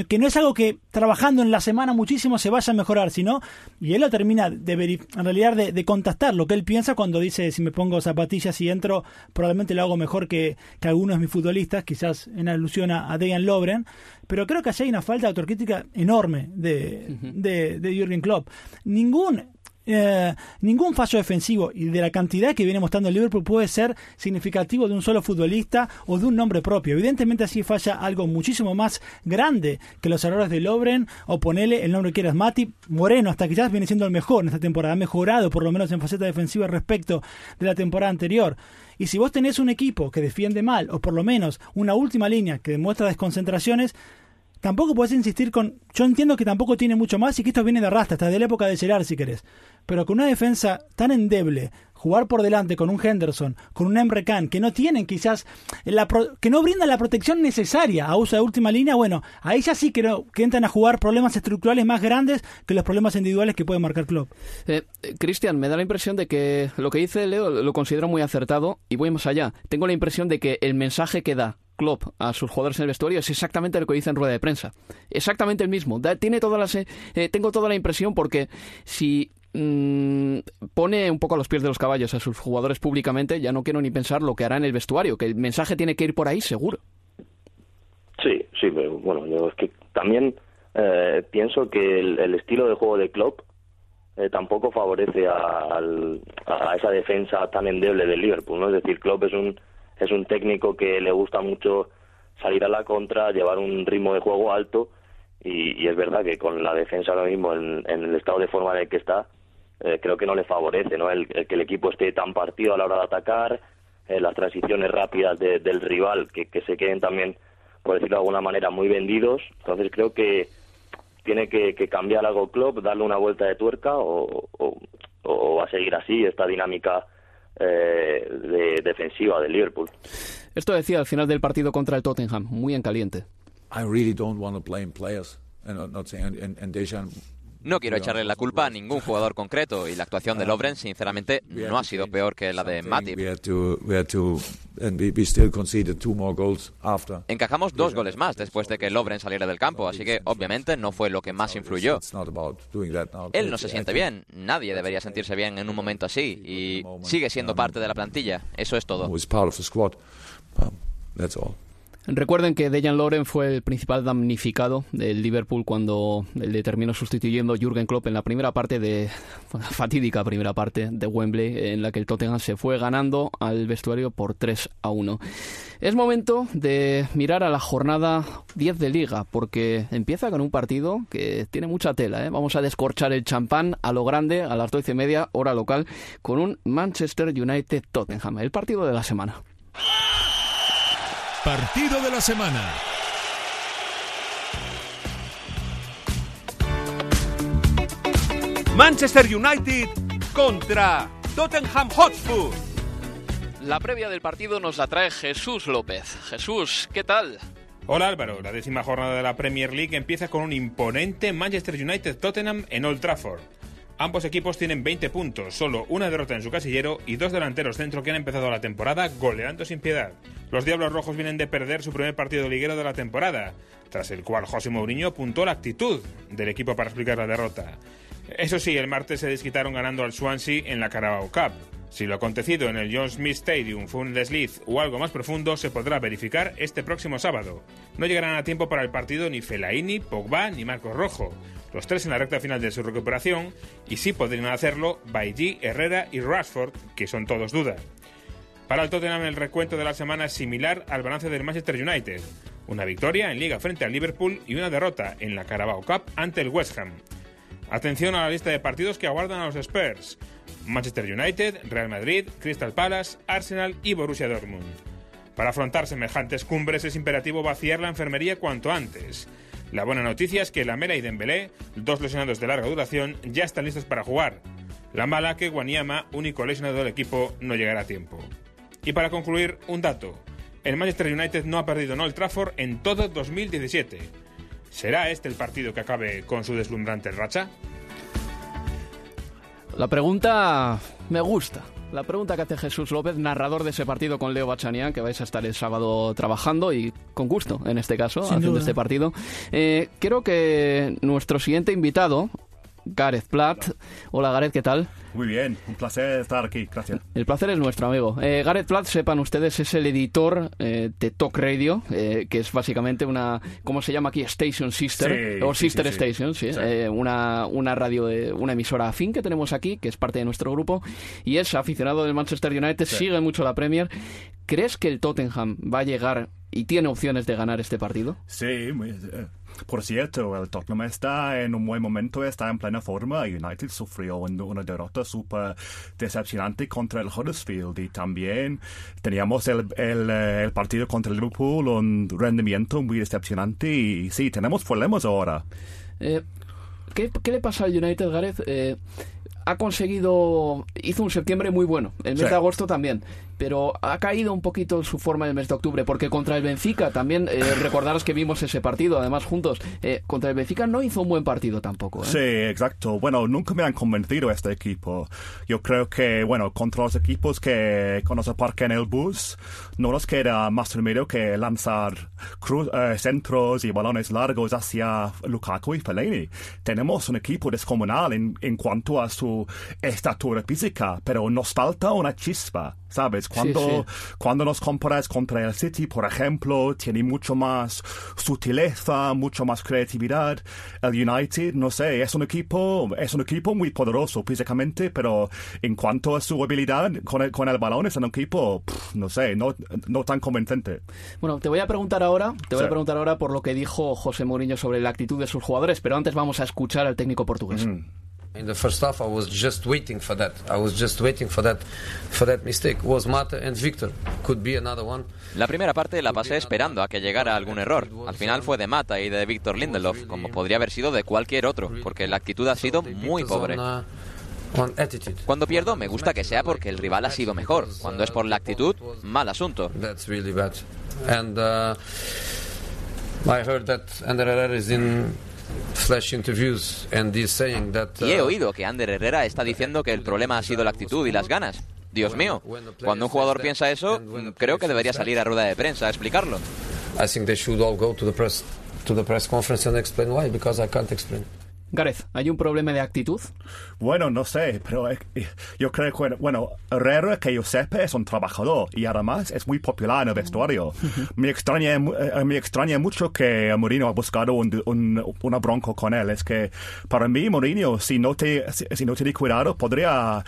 que no es algo que trabajando en la semana muchísimo se vaya a mejorar, sino, y él lo termina de en realidad de, de, contestar lo que él piensa cuando dice si me pongo zapatillas y entro, probablemente lo hago mejor que, que algunos de mis futbolistas, quizás en alusión a, a Dejan Lobren, pero creo que allí hay una falta de autocrítica enorme de, uh -huh. de, de Jürgen Klopp. Ningún eh, ningún fallo defensivo y de la cantidad que viene mostrando el Liverpool puede ser significativo de un solo futbolista o de un nombre propio. Evidentemente así falla algo muchísimo más grande que los errores de Lobren o ponele el nombre que quieras Mati Moreno hasta quizás viene siendo el mejor en esta temporada, ha mejorado por lo menos en faceta defensiva respecto de la temporada anterior. Y si vos tenés un equipo que defiende mal o por lo menos una última línea que demuestra desconcentraciones, tampoco puedes insistir con. Yo entiendo que tampoco tiene mucho más y que esto viene de arrastra, hasta de la época de Gerard, si querés. Pero con una defensa tan endeble, jugar por delante con un Henderson, con un Emre Can, que no tienen quizás. La pro, que no brindan la protección necesaria a uso de última línea, bueno, ahí ya sí no, que entran a jugar problemas estructurales más grandes que los problemas individuales que puede marcar Klopp. Eh, Cristian, me da la impresión de que lo que dice Leo lo considero muy acertado y voy más allá. Tengo la impresión de que el mensaje que da Klopp a sus jugadores en el vestuario es exactamente lo que dice en rueda de prensa. Exactamente el mismo. Tiene todas las, eh, tengo toda la impresión porque si mmm, pone un poco a los pies de los caballos a sus jugadores públicamente, ya no quiero ni pensar lo que hará en el vestuario, que el mensaje tiene que ir por ahí seguro. Sí, sí, pero bueno, yo es que también eh, pienso que el, estilo de juego de Klopp eh, tampoco favorece a, a esa defensa tan endeble del Liverpool, ¿no? Es decir, Klopp es un es un técnico que le gusta mucho salir a la contra, llevar un ritmo de juego alto y, es verdad que con la defensa ahora mismo en, el estado de forma en el que está, eh, creo que no le favorece, ¿no? El, que el equipo esté tan partido a la hora de atacar, eh, las transiciones rápidas de, del rival, que, que se queden también, por decirlo de alguna manera, muy vendidos. Entonces creo que tiene que, que cambiar algo Klopp, darle una vuelta de tuerca o, o, o va a seguir así esta dinámica eh, de defensiva del Liverpool. Esto decía al final del partido contra el Tottenham, muy en caliente. I really don't want to blame players. And not saying, and, and Dejan no quiero echarle la culpa a ningún jugador concreto y la actuación de Lovren, sinceramente, no ha sido peor que la de Matip. Encajamos dos goles más después de que Lovren saliera del campo, así que obviamente no fue lo que más influyó. Él no se siente bien, nadie debería sentirse bien en un momento así y sigue siendo parte de la plantilla, eso es todo. Recuerden que Dejan Loren fue el principal damnificado del Liverpool cuando le terminó sustituyendo Jürgen Klopp en la primera parte de [LAUGHS] fatídica primera parte de Wembley en la que el Tottenham se fue ganando al vestuario por 3 a 1. Es momento de mirar a la jornada 10 de liga porque empieza con un partido que tiene mucha tela. ¿eh? Vamos a descorchar el champán a lo grande a las 12 y media hora local con un Manchester United Tottenham, el partido de la semana. Partido de la semana. Manchester United contra Tottenham Hotspur. La previa del partido nos la trae Jesús López. Jesús, ¿qué tal? Hola Álvaro, la décima jornada de la Premier League empieza con un imponente Manchester United Tottenham en Old Trafford. Ambos equipos tienen 20 puntos, solo una derrota en su casillero y dos delanteros centro que han empezado la temporada goleando sin piedad. Los Diablos Rojos vienen de perder su primer partido liguero de la temporada, tras el cual José Mourinho apuntó la actitud del equipo para explicar la derrota. Eso sí, el martes se desquitaron ganando al Swansea en la Carabao Cup. Si lo acontecido en el John Smith Stadium fue un desliz o algo más profundo, se podrá verificar este próximo sábado. No llegarán a tiempo para el partido ni Fellaini, Pogba ni Marcos Rojo, los tres en la recta final de su recuperación, y sí podrían hacerlo Bailly, Herrera y Rashford, que son todos dudas. Para el Tottenham el recuento de la semana es similar al balance del Manchester United. Una victoria en liga frente al Liverpool y una derrota en la Carabao Cup ante el West Ham. Atención a la lista de partidos que aguardan a los Spurs. Manchester United, Real Madrid, Crystal Palace, Arsenal y Borussia Dortmund. Para afrontar semejantes cumbres es imperativo vaciar la enfermería cuanto antes. La buena noticia es que Lamela y Dembélé, dos lesionados de larga duración, ya están listos para jugar. La mala que Guanyama, único lesionado del equipo, no llegará a tiempo. Y para concluir, un dato. El Manchester United no ha perdido en Old Trafford en todo 2017. ¿Será este el partido que acabe con su deslumbrante racha? La pregunta me gusta. La pregunta que hace Jesús López, narrador de ese partido con Leo Bachanian, que vais a estar el sábado trabajando y con gusto, en este caso, haciendo este partido. Eh, creo que nuestro siguiente invitado, Gareth Platt. Hola Gareth, ¿qué tal? Muy bien, un placer estar aquí, gracias. El placer es nuestro, amigo. Eh, Gareth Platt, sepan ustedes, es el editor eh, de Talk Radio, eh, que es básicamente una, ¿cómo se llama aquí? Station Sister, o Sister Station, sí, una, una radio, de, una emisora afín que tenemos aquí, que es parte de nuestro grupo, y es aficionado del Manchester United, sigue mucho la Premier. ¿Crees que el Tottenham va a llegar y tiene opciones de ganar este partido? Sí, muy, por cierto, el Tottenham está en un buen momento, está en plena forma. United sufrió una derrota súper decepcionante contra el Huddersfield y también teníamos el, eh, el, partido contra el Liverpool, un rendimiento muy decepcionante y sí, tenemos problemas ahora. Eh, ¿qué, ¿qué, le pasa al United, Gareth? Eh, ha conseguido, hizo un septiembre muy bueno, el mes de agosto también, pero ha caído un poquito su forma en el mes de octubre, porque contra el Benfica también, eh, [LAUGHS] recordaros que vimos ese partido, además juntos, eh, contra el Benfica no hizo un buen partido tampoco. ¿eh? Sí, exacto. Bueno, nunca me han convencido este equipo. Yo creo que, bueno, contra los equipos que cuando parque en el bus, no nos queda más remedio que lanzar centros y balones largos hacia Lukaku y Fellaini. Tenemos un equipo descomunal en, en cuanto a su estatura física, pero nos falta una chispa, ¿sabes? Cuando, cuando nos comparas contra el City, por ejemplo, tiene mucho más sutileza, mucho más creatividad. El United, no sé, es un equipo, es un equipo muy poderoso físicamente, pero en cuanto a su habilidad con el, con el balón, es un equipo, no sé, no, no tan convincente. Bueno, te voy a preguntar ahora, te voy a preguntar ahora por lo que dijo José Mourinho sobre la actitud de sus jugadores, pero antes vamos a escuchar al técnico portugués. Mm. In the first half, I was just waiting for that. I was just waiting for that, for that mistake. Was Mata and Victor could be another one. La primera parte la pasé esperando a que llegara algún error. Al final fue de Mata y de Victor Lindelof, como podría haber sido de cualquier otro, porque la actitud ha sido muy pobre. Cuando pierdo me gusta que sea porque el rival ha sido mejor. Cuando es por la actitud, mal asunto. That's really bad. And uh, I heard that Herrera is in flash interviews and he's saying that. Y he uh, oído que Ander Herrera está diciendo que el problema ha sido la actitud y las ganas. Dios mío, cuando un jugador piensa eso, creo que debería salir a rueda de prensa a explicarlo. I think they should all go to the press to the press conference and explain why because I can't explain. Gareth, ¿hay un problema de actitud? Bueno, no sé, pero yo creo que, bueno, Herrera, que yo sepa, es un trabajador y además es muy popular en el vestuario. [LAUGHS] me, extraña, eh, me extraña mucho que Mourinho ha buscado un, un, una bronca con él. Es que para mí, Mourinho, si no te, si, si no tiene cuidado, podría,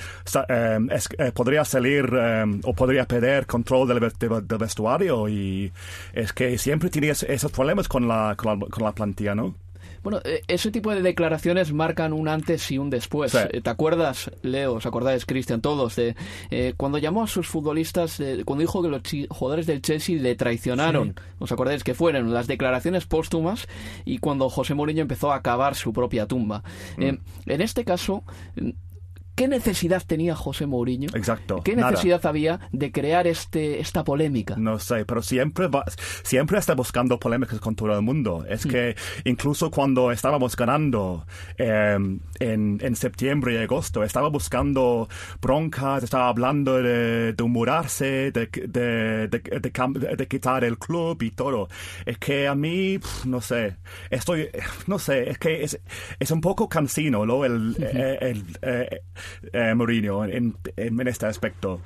eh, es, eh, podría salir eh, o podría perder control del, del, del, vestuario y es que siempre tiene esos problemas con la, con la, con la plantilla, ¿no? Bueno, eh, ese tipo de declaraciones marcan un antes y un después. Sí. Eh, ¿Te acuerdas, Leo, os acordáis, Cristian, todos, de eh, cuando llamó a sus futbolistas, eh, cuando dijo que los jugadores del Chelsea le traicionaron? Sí. ¿Os acordáis que fueron las declaraciones póstumas y cuando José Mourinho empezó a cavar su propia tumba? Mm. en este caso ¿Qué necesidad tenía José Mourinho? Exacto. ¿Qué necesidad nada. había de crear este, esta polémica? No sé, pero siempre va, siempre está buscando polémicas con todo el mundo. Es mm. que incluso cuando estábamos ganando eh, en, en, septiembre y agosto, estaba buscando broncas, estaba hablando de, de humorarse, de, de, de, quitar el club y todo. Es que a mí, no sé, estoy, no sé, es que es, es un poco cansino, ¿no? El, el, el, el eh, Mourinho en, en, este aspecto.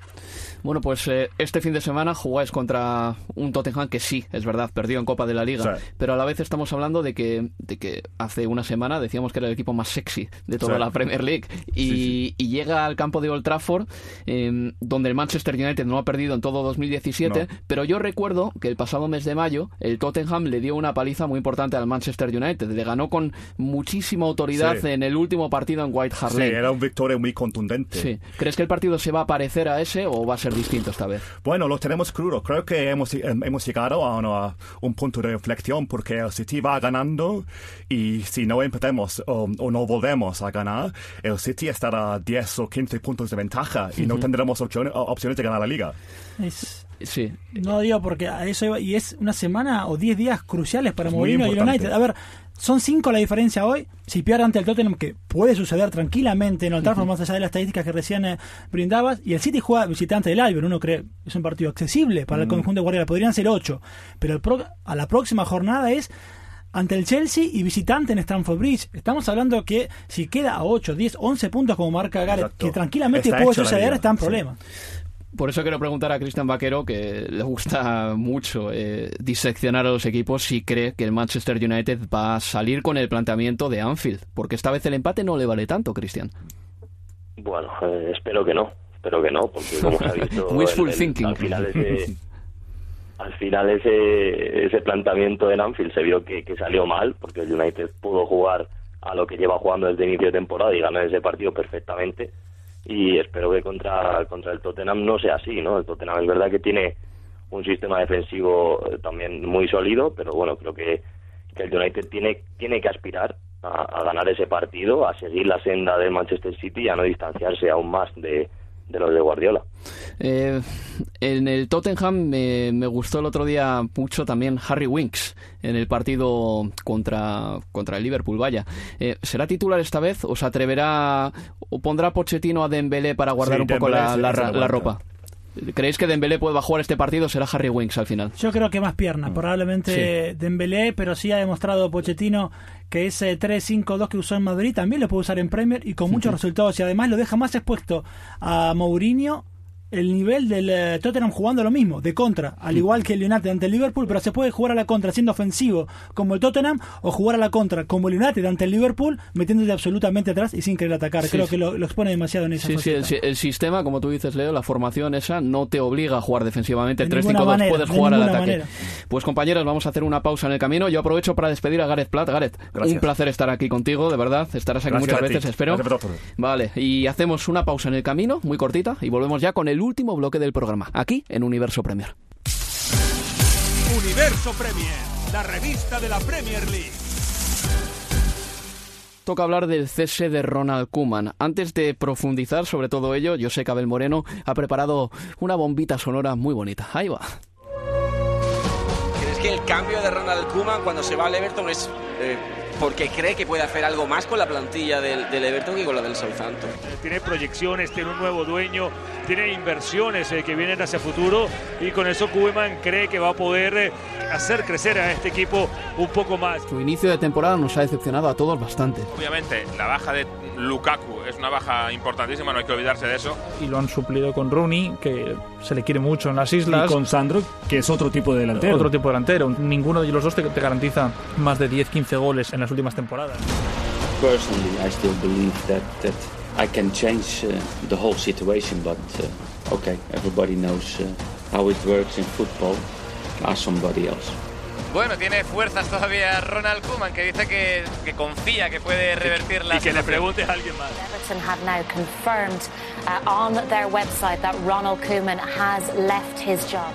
Bueno, pues eh, este fin de semana jugáis contra un Tottenham que sí, es verdad, perdió en Copa de la Liga, sí. pero a la vez estamos hablando de que, de que hace una semana decíamos que era el equipo más sexy de toda sí. la Premier League y, sí, y, llega al campo de Old Trafford, eh, donde el Manchester United no ha perdido en todo 2017, no. pero yo recuerdo que el pasado mes de mayo el Tottenham le dio una paliza muy importante al Manchester United, le ganó con muchísima autoridad en el último partido en White Hart Lane. Sí, era un victoria muy contundente. ¿Crees que el partido se va a parecer a ese o va a ser distinto esta vez? Bueno, lo tenemos crudo. Creo que hemos, hemos llegado a, una, a, un punto de reflexión porque el City va ganando y si no empezamos o, o, no volvemos a ganar, el City estará a 10 o 15 puntos de ventaja y uh -huh. no tendremos opciones, opciones de ganar la liga. Es... Sí. No digo porque a eso iba, y es una semana o 10 días cruciales para Mourinho y United. A ver, son 5 la diferencia hoy. Si pierde ante el Tottenham, que puede suceder tranquilamente en el Trafford, uh -huh. más allá de las estadísticas que recién eh, brindabas, y el City juega visitante del Albion, uno cree es un partido accesible para uh -huh. el conjunto de Guardiola, podrían ser 8, pero pro, a la próxima jornada es ante el Chelsea y visitante en Stamford Bridge. Estamos hablando que si queda a 8, 10, 11 puntos como marca Gareth, que tranquilamente está puede suceder, está en problemas. Sí. Por eso quiero preguntar a Cristian Vaquero, que le gusta mucho eh, diseccionar a los equipos, si cree que el Manchester United va a salir con el planteamiento de Anfield, porque esta vez el empate no le vale tanto, Cristian. Bueno, eh, espero que no, espero que no, porque como se ha visto... [LAUGHS] Wishful el, el, thinking. Al final ese, al final ese, ese planteamiento en Anfield se vio que, que salió mal, porque el United pudo jugar a lo que lleva jugando desde inicio de temporada y ganar ese partido perfectamente y espero que contra, contra el Tottenham no sea así, ¿no? El Tottenham es verdad que tiene un sistema defensivo también muy sólido, pero bueno, creo que, que el United tiene, tiene que aspirar a, a, ganar ese partido, a seguir la senda del Manchester City y a no distanciarse aún más de, de los de Guardiola. Eh, en el Tottenham me, me, gustó el otro día mucho también Harry Winks en el partido contra, contra el Liverpool, vaya. Eh, ¿Será titular esta vez o se atreverá o pondrá Pochettino a Dembélé para guardar sí, un poco Dembélé, la, la, la ropa? ¿Creéis que Dembélé puede jugar este partido? ¿Será Harry Winks al final? Yo creo que más pierna, mm. probablemente sí. Dembélé, pero sí ha demostrado Pochettino que ese 3-5-2 que usó en Madrid también lo puede usar en Premier y con muchos resultados y además lo deja más expuesto a Mourinho el nivel del uh, Tottenham jugando lo mismo, de contra, al igual que el United ante el Liverpool, pero se puede jugar a la contra siendo ofensivo como el Tottenham o jugar a la contra como el United ante el Liverpool, metiéndote absolutamente atrás y sin querer atacar. Sí, Creo sí. que lo, lo, expone demasiado en esa Sí, sí el, el, sistema, como tú dices, Leo, la formación esa no te obliga a jugar defensivamente. 3-5-2 puedes jugar al ataque. Manera. Pues compañeros, vamos a hacer una pausa en el camino. Yo aprovecho para despedir a Gareth Platt. Gareth, Gracias. un placer estar aquí contigo, de verdad. Estarás aquí Gracias muchas veces, espero. Vale, y hacemos una pausa en el camino, muy cortita, y volvemos ya con el último bloque del programa aquí en Universo Premier. Universo Premier, la revista de la Premier League. Toca hablar del cese de Ronald Kuman. Antes de profundizar sobre todo ello, yo sé que Abel Moreno ha preparado una bombita sonora muy bonita. Ahí va que el cambio de Ronald Koeman cuando se va al Everton es eh, porque cree que puede hacer algo más con la plantilla del, del Everton y con la del Southampton. Tiene proyecciones, tiene un nuevo dueño, tiene inversiones eh, que vienen hacia futuro y con eso Koeman cree que va a poder eh, hacer crecer a este equipo un poco más. Su inicio de temporada nos ha decepcionado a todos bastante. Obviamente, la baja de Lukaku es una baja importantísima, no hay que olvidarse de eso. Y lo han suplido con Rooney, que se le quiere mucho en las islas. Y con Sandro, que es otro tipo de delantero. Otro tipo de delantero. Ninguno de los dos te, te garantiza más de 10-15 goles en las últimas temporadas. Personally, I still believe that, that I can change uh, the whole situation, but uh, okay, everybody knows uh, how it works in football. Ask somebody else. Bueno, tiene fuerzas todavía Ronald Koeman, que dice que, que confía que puede revertir la Y que le pregunte a alguien más. Everton have now confirmed uh, on their website that Ronald Koeman has left his job.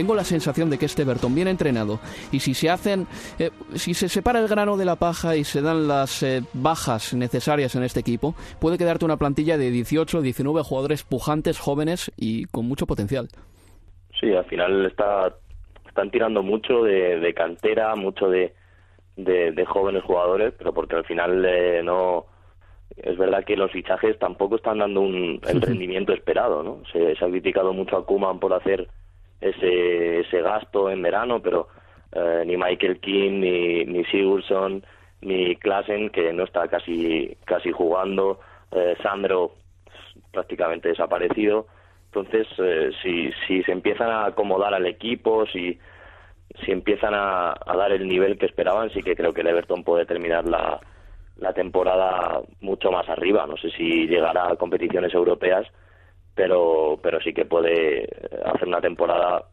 Tengo la sensación de que este Everton bien entrenado y si se hacen, eh, si se separa el grano de la paja y se dan las eh, bajas necesarias en este equipo, puede quedarte una plantilla de 18, 19 jugadores pujantes, jóvenes y con mucho potencial. Sí, al final está, están tirando mucho de, de cantera, mucho de, de, de jóvenes jugadores, pero porque al final eh, no es verdad que los fichajes tampoco están dando un, el rendimiento esperado, ¿no? Se, se ha criticado mucho a Koeman por hacer ese, ese gasto en verano, pero eh, ni Michael King, ni, ni Sigurdsson, ni Klassen, que no está casi, casi jugando, eh, Sandro prácticamente desaparecido. Entonces, eh, si, si se empiezan a acomodar al equipo, si, si empiezan a, a dar el nivel que esperaban, sí que creo que el Everton puede terminar la, la temporada mucho más arriba. No sé si llegará a competiciones europeas, pero, pero sí que puede hacer una temporada,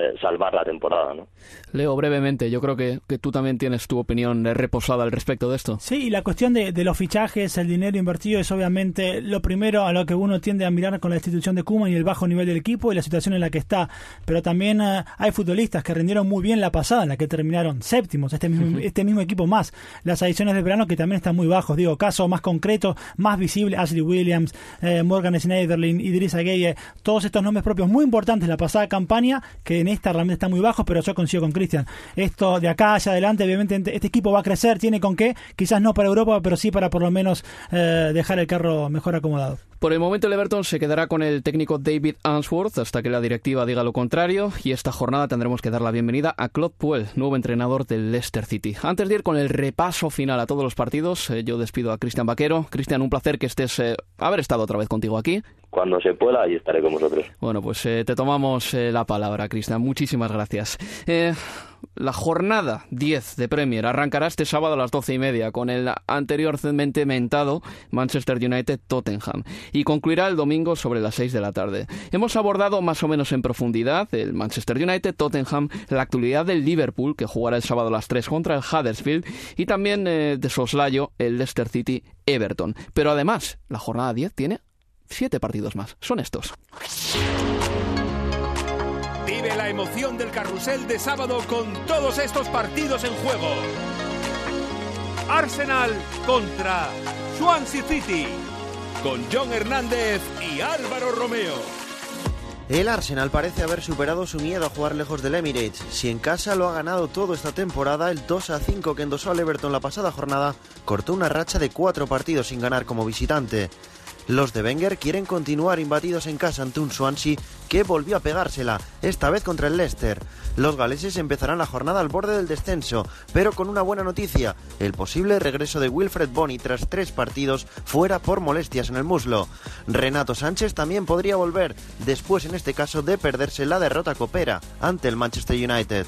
eh, salvar la temporada, ¿no? Leo, brevemente, yo creo que, que tú también tienes tu opinión reposada al respecto de esto. Sí, y la cuestión de, de los fichajes, el dinero invertido es obviamente lo primero a lo que uno tiende a mirar con la institución de Koeman y el bajo nivel del equipo y la situación en la que está. Pero también eh, hay futbolistas que rindieron muy bien la pasada, en la que terminaron séptimos, este mismo, este mismo equipo más. Las adiciones de verano que también están muy bajos. Digo, caso más concreto, más visible, Ashley Williams, eh, Morgan Schneiderlin, Idrissa Gueye, todos estos nombres propios muy importantes la pasada campaña, que en esta realmente están muy bajos, pero yo coincido con Cristian. Esto de acá hacia adelante, obviamente este equipo va a crecer, tiene con qué, quizás no para Europa, pero sí para por lo menos eh, dejar el carro mejor acomodado. Por el momento el Everton se quedará con el técnico David Answorth hasta que la directiva diga lo contrario y esta jornada tendremos que dar la bienvenida a Claude Puel, nuevo entrenador del Leicester City. Antes de ir con el repaso final a todos los partidos, eh, yo despido a Cristian Vaquero. Cristian, un placer que estés, eh, haber estado otra vez contigo aquí. Cuando se pueda, ahí estaré con vosotros. Bueno, pues eh, te tomamos eh, la palabra, Cristian. Muchísimas gracias. Eh, la jornada 10 de Premier arrancará este sábado a las doce y media con el anteriormente mentado Manchester United-Tottenham y concluirá el domingo sobre las 6 de la tarde. Hemos abordado más o menos en profundidad el Manchester United-Tottenham, la actualidad del Liverpool que jugará el sábado a las 3 contra el Huddersfield y también de soslayo el Leicester City-Everton. Pero además, la jornada 10 tiene siete partidos más. Son estos. Vive la emoción del carrusel de sábado con todos estos partidos en juego. Arsenal contra Swansea City. Con John Hernández y Álvaro Romeo. El Arsenal parece haber superado su miedo a jugar lejos del Emirates. Si en casa lo ha ganado todo esta temporada, el 2 a 5 que endosó al Everton la pasada jornada cortó una racha de cuatro partidos sin ganar como visitante. Los de Wenger quieren continuar imbatidos en casa ante un Swansea que volvió a pegársela, esta vez contra el Leicester. Los galeses empezarán la jornada al borde del descenso, pero con una buena noticia, el posible regreso de Wilfred Bony tras tres partidos fuera por molestias en el muslo. Renato Sánchez también podría volver, después en este caso de perderse la derrota copera ante el Manchester United.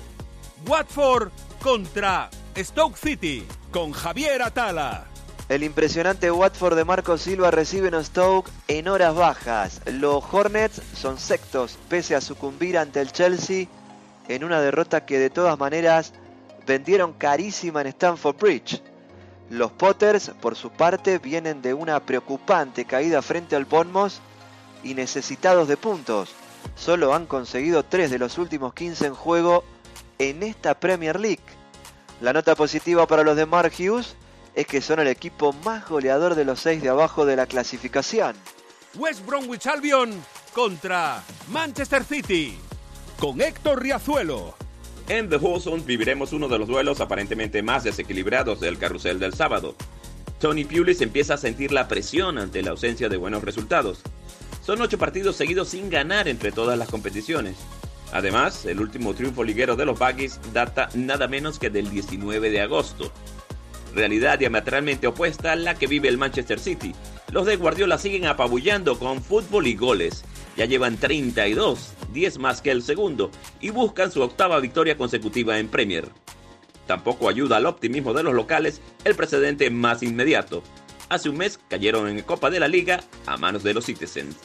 Watford contra Stoke City con Javier Atala. El impresionante Watford de Marco Silva recibe en Stoke en horas bajas. Los Hornets son sextos pese a sucumbir ante el Chelsea en una derrota que de todas maneras vendieron carísima en Stamford Bridge. Los Potters, por su parte, vienen de una preocupante caída frente al Bournemouth y necesitados de puntos. Solo han conseguido 3 de los últimos 15 en juego en esta Premier League. La nota positiva para los de Mark Hughes es que son el equipo más goleador de los seis de abajo de la clasificación. West Bromwich Albion contra Manchester City con Héctor Riazuelo. En The Zone viviremos uno de los duelos aparentemente más desequilibrados del carrusel del sábado. Tony Pulis empieza a sentir la presión ante la ausencia de buenos resultados. Son ocho partidos seguidos sin ganar entre todas las competiciones. Además, el último triunfo liguero de los Baggies data nada menos que del 19 de agosto. Realidad diametralmente opuesta a la que vive el Manchester City. Los de Guardiola siguen apabullando con fútbol y goles. Ya llevan 32, 10 más que el segundo, y buscan su octava victoria consecutiva en Premier. Tampoco ayuda al optimismo de los locales el precedente más inmediato. Hace un mes cayeron en Copa de la Liga a manos de los Citizens.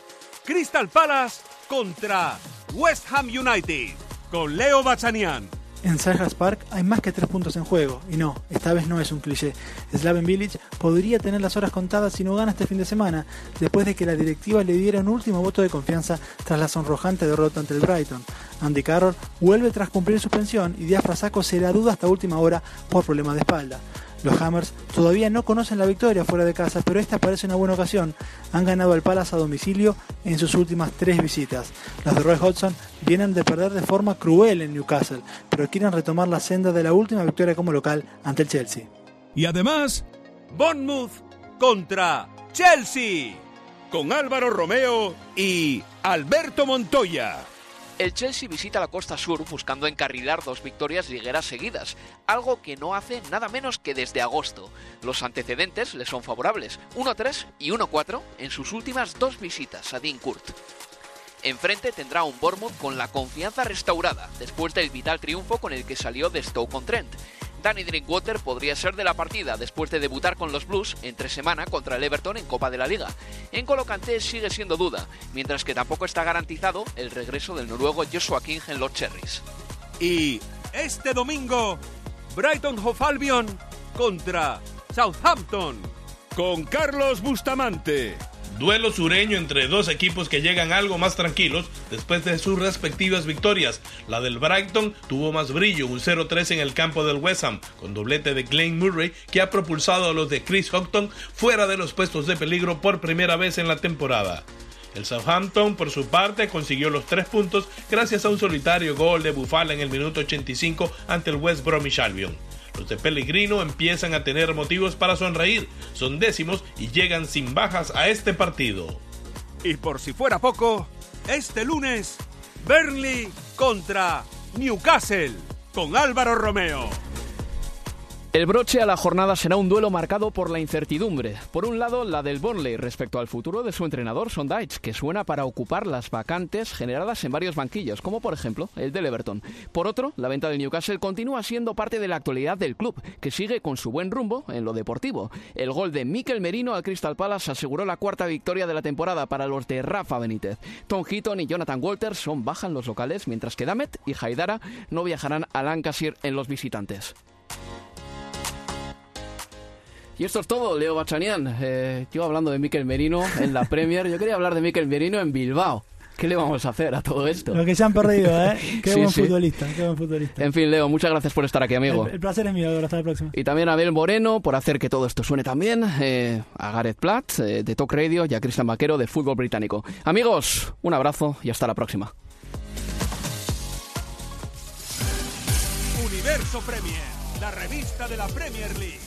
Crystal Palace contra West Ham United con Leo Bachanian. En Selhurst Park hay más que tres puntos en juego, y no, esta vez no es un cliché. Slaven Village podría tener las horas contadas si no gana este fin de semana, después de que la directiva le diera un último voto de confianza tras la sonrojante derrota ante el Brighton. Andy Carroll vuelve tras cumplir suspensión y Díaz Frasaco será duda hasta última hora por problemas de espalda. Los Hammers todavía no conocen la victoria fuera de casa, pero esta parece una buena ocasión. Han ganado el Palace a domicilio en sus últimas tres visitas. Los de Roy Hodgson vienen de perder de forma cruel en Newcastle, pero quieren retomar la senda de la última victoria como local ante el Chelsea. Y además, Bournemouth contra Chelsea, con Álvaro Romeo y Alberto Montoya. El Chelsea visita la costa sur buscando encarrilar dos victorias ligueras seguidas, algo que no hace nada menos que desde agosto. Los antecedentes le son favorables, 1-3 y 1-4 en sus últimas dos visitas a Dean Court. Enfrente tendrá un Bournemouth con la confianza restaurada después del vital triunfo con el que salió de Stoke-on-Trent Danny Drinkwater podría ser de la partida después de debutar con los Blues entre semana contra el Everton en Copa de la Liga. En Colocante sigue siendo duda, mientras que tampoco está garantizado el regreso del noruego Joshua King en los Cherries. Y este domingo, Brighton Hove Albion contra Southampton con Carlos Bustamante. Duelo sureño entre dos equipos que llegan algo más tranquilos después de sus respectivas victorias. La del Brighton tuvo más brillo, un 0-3 en el campo del West Ham, con doblete de Glenn Murray que ha propulsado a los de Chris Houghton fuera de los puestos de peligro por primera vez en la temporada. El Southampton, por su parte, consiguió los tres puntos gracias a un solitario gol de Bufala en el minuto 85 ante el West Bromwich Albion. Los de Pellegrino empiezan a tener motivos para sonreír, son décimos y llegan sin bajas a este partido. Y por si fuera poco, este lunes, Burnley contra Newcastle con Álvaro Romeo. El broche a la jornada será un duelo marcado por la incertidumbre. Por un lado, la del Burnley respecto al futuro de su entrenador Sondage, que suena para ocupar las vacantes generadas en varios banquillos, como por ejemplo el del Everton. Por otro, la venta del Newcastle continúa siendo parte de la actualidad del club, que sigue con su buen rumbo en lo deportivo. El gol de Mikel Merino al Crystal Palace aseguró la cuarta victoria de la temporada para los de Rafa Benítez. Tom Heaton y Jonathan Walters son bajas los locales, mientras que Damet y Haidara no viajarán a Lancashire en los visitantes. Y esto es todo, Leo Bachanian. Eh, yo hablando de Miquel Merino en la Premier, yo quería hablar de Miquel Merino en Bilbao. ¿Qué le vamos a hacer a todo esto? Lo que se han perdido, ¿eh? [LAUGHS] Qué, buen Futbolista, qué buen futbolista. En fin, Leo, muchas gracias por estar aquí, amigo. El, placer es mío, hasta la próxima. Y también a Abel Moreno por hacer que todo esto suene también, eh, a Gareth Platt eh, de Talk Radio y a Cristian Vaquero de Fútbol Británico. Amigos, un abrazo y hasta la próxima. Universo Premier, la revista de la Premier League.